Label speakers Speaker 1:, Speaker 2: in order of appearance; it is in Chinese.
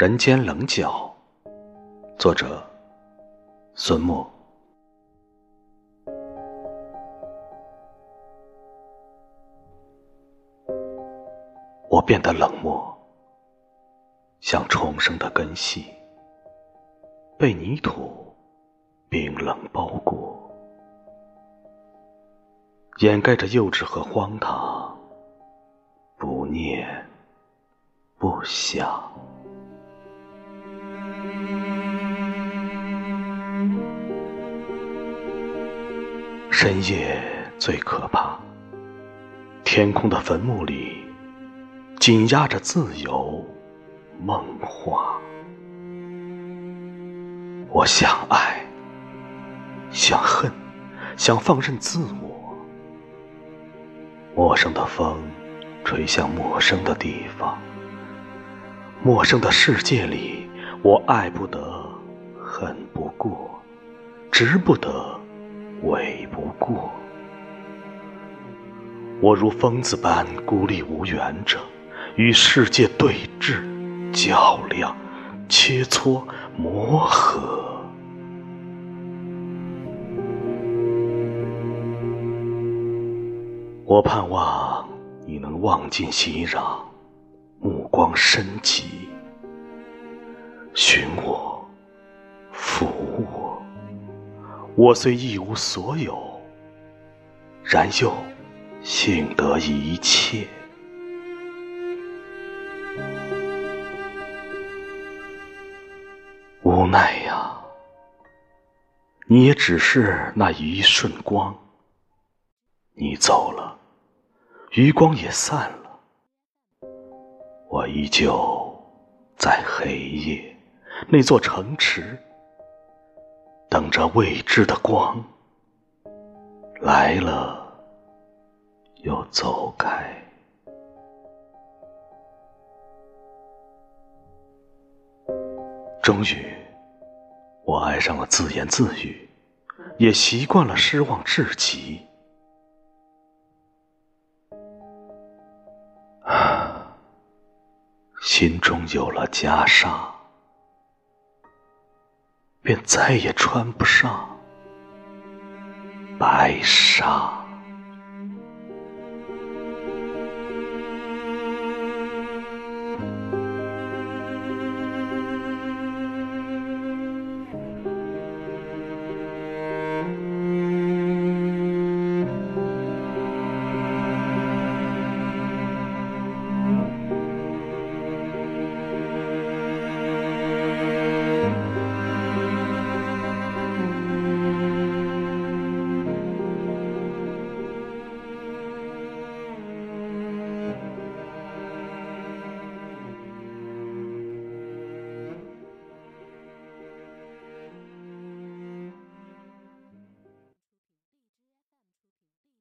Speaker 1: 人间棱角，作者孙墨。我变得冷漠，像重生的根系，被泥土冰冷包裹，掩盖着幼稚和荒唐，不念不想。深夜最可怕，天空的坟墓里紧压着自由梦话。我想爱，想恨，想放任自我。陌生的风吹向陌生的地方，陌生的世界里，我爱不得，恨不过，值不得。委不过，我如疯子般孤立无援着，与世界对峙、较量、切磋、磨合。我盼望你能望尽熙攘，目光深极，寻我，我虽一无所有，然又幸得一切。无奈呀，你也只是那一瞬光。你走了，余光也散了，我依旧在黑夜那座城池。等着未知的光来了，又走开。终于，我爱上了自言自语，也习惯了失望至极。啊，心中有了袈裟。便再也穿不上白纱。